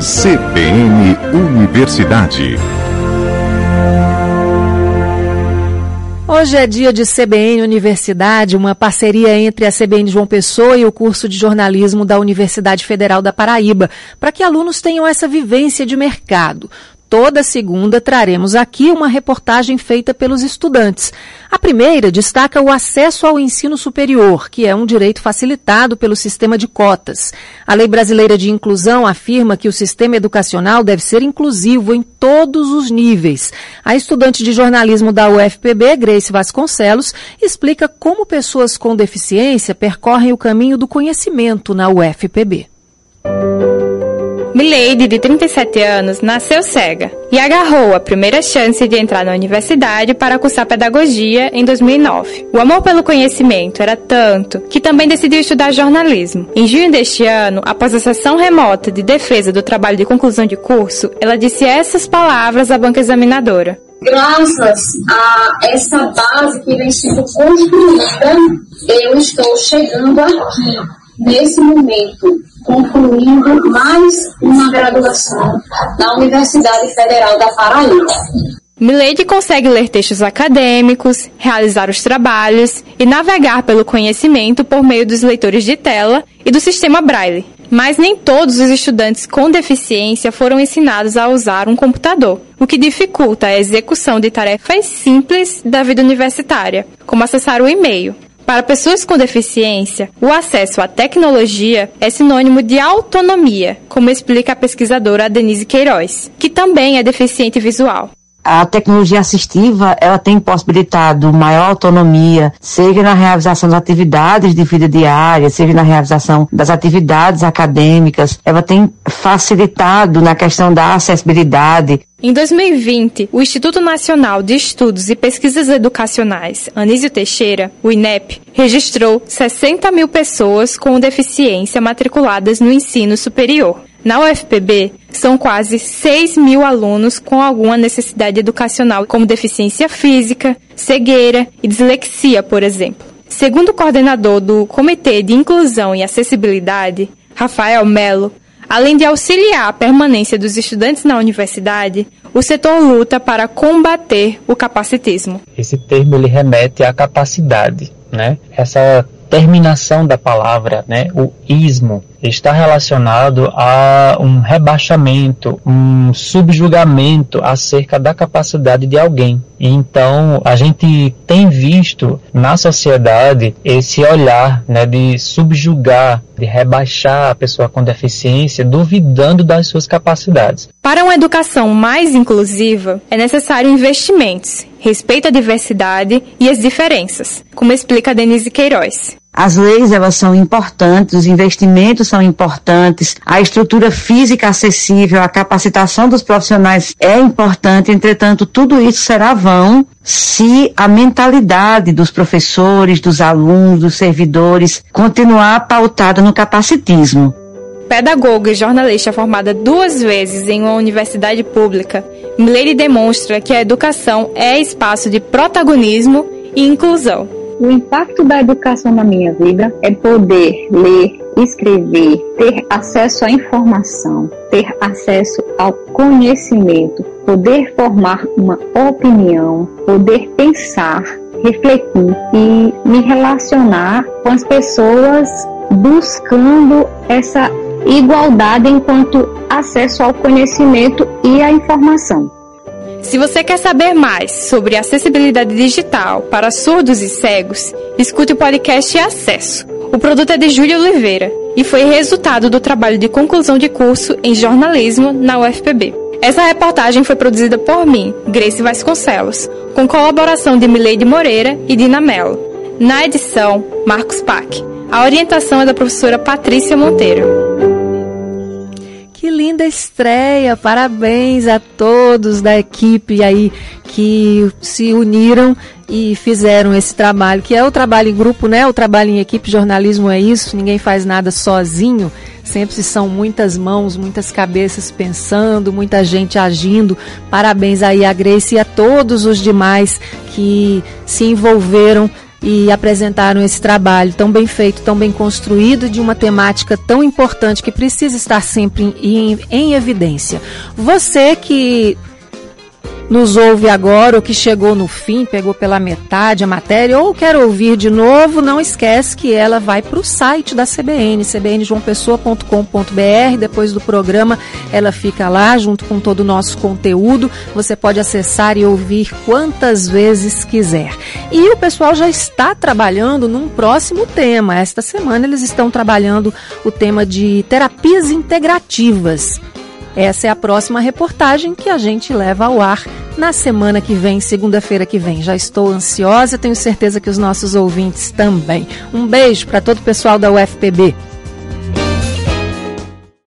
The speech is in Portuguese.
CBN Universidade. Hoje é dia de CBN Universidade, uma parceria entre a CBN João Pessoa e o curso de jornalismo da Universidade Federal da Paraíba, para que alunos tenham essa vivência de mercado. Toda segunda traremos aqui uma reportagem feita pelos estudantes. A primeira destaca o acesso ao ensino superior, que é um direito facilitado pelo sistema de cotas. A Lei Brasileira de Inclusão afirma que o sistema educacional deve ser inclusivo em todos os níveis. A estudante de jornalismo da UFPB, Grace Vasconcelos, explica como pessoas com deficiência percorrem o caminho do conhecimento na UFPB. Milady, de 37 anos, nasceu cega e agarrou a primeira chance de entrar na universidade para cursar pedagogia em 2009. O amor pelo conhecimento era tanto que também decidiu estudar jornalismo. Em junho deste ano, após a sessão remota de defesa do trabalho de conclusão de curso, ela disse essas palavras à banca examinadora. Graças a essa base que vem sendo construída, eu estou chegando aqui, nesse momento, concluindo mais uma graduação na Universidade Federal da Paraíba. Milady consegue ler textos acadêmicos, realizar os trabalhos e navegar pelo conhecimento por meio dos leitores de tela e do sistema Braille. Mas nem todos os estudantes com deficiência foram ensinados a usar um computador, o que dificulta a execução de tarefas simples da vida universitária, como acessar o e-mail. Para pessoas com deficiência, o acesso à tecnologia é sinônimo de autonomia, como explica a pesquisadora Denise Queiroz, que também é deficiente visual. A tecnologia assistiva, ela tem possibilitado maior autonomia, seja na realização das atividades de vida diária, seja na realização das atividades acadêmicas. Ela tem facilitado na questão da acessibilidade, em 2020, o Instituto Nacional de Estudos e Pesquisas Educacionais, Anísio Teixeira, o INEP, registrou 60 mil pessoas com deficiência matriculadas no ensino superior. Na UFPB, são quase 6 mil alunos com alguma necessidade educacional, como deficiência física, cegueira e dislexia, por exemplo. Segundo o coordenador do Comitê de Inclusão e Acessibilidade, Rafael Melo, Além de auxiliar a permanência dos estudantes na universidade, o setor luta para combater o capacitismo. Esse termo ele remete à capacidade, né? Essa terminação da palavra, né, o ismo, está relacionado a um rebaixamento, um subjugamento acerca da capacidade de alguém. Então a gente tem visto na sociedade esse olhar né, de subjugar, de rebaixar a pessoa com deficiência, duvidando das suas capacidades. Para uma educação mais inclusiva, é necessário investimentos, respeito à diversidade e as diferenças, como explica Denise Queiroz. As leis elas são importantes, os investimentos são importantes, a estrutura física acessível, a capacitação dos profissionais é importante, entretanto, tudo isso será vão se a mentalidade dos professores, dos alunos, dos servidores continuar pautada no capacitismo. Pedagoga e jornalista formada duas vezes em uma universidade pública, Milene demonstra que a educação é espaço de protagonismo e inclusão. O impacto da educação na minha vida é poder ler, escrever, ter acesso à informação, ter acesso ao conhecimento, poder formar uma opinião, poder pensar, refletir e me relacionar com as pessoas buscando essa igualdade enquanto acesso ao conhecimento e à informação. Se você quer saber mais sobre acessibilidade digital para surdos e cegos, escute o podcast Acesso. O produto é de Júlia Oliveira e foi resultado do trabalho de conclusão de curso em jornalismo na UFPB. Essa reportagem foi produzida por mim, Grace Vasconcelos, com colaboração de Mileide Moreira e Dina Mello. Na edição, Marcos Pac. A orientação é da professora Patrícia Monteiro. Estreia! Parabéns a todos da equipe aí que se uniram e fizeram esse trabalho, que é o trabalho em grupo, né? O trabalho em equipe, jornalismo é isso, ninguém faz nada sozinho. Sempre são muitas mãos, muitas cabeças pensando, muita gente agindo. Parabéns aí a Grace e a todos os demais que se envolveram e apresentaram esse trabalho tão bem feito, tão bem construído, de uma temática tão importante que precisa estar sempre em, em evidência. Você que nos ouve agora ou que chegou no fim, pegou pela metade a matéria ou quer ouvir de novo, não esquece que ela vai para o site da CBN, cbnjoaopessoa.com.br. Depois do programa, ela fica lá junto com todo o nosso conteúdo. Você pode acessar e ouvir quantas vezes quiser. E o pessoal já está trabalhando num próximo tema. Esta semana eles estão trabalhando o tema de terapias integrativas. Essa é a próxima reportagem que a gente leva ao ar na semana que vem, segunda-feira que vem. Já estou ansiosa, tenho certeza que os nossos ouvintes também. Um beijo para todo o pessoal da UFPB.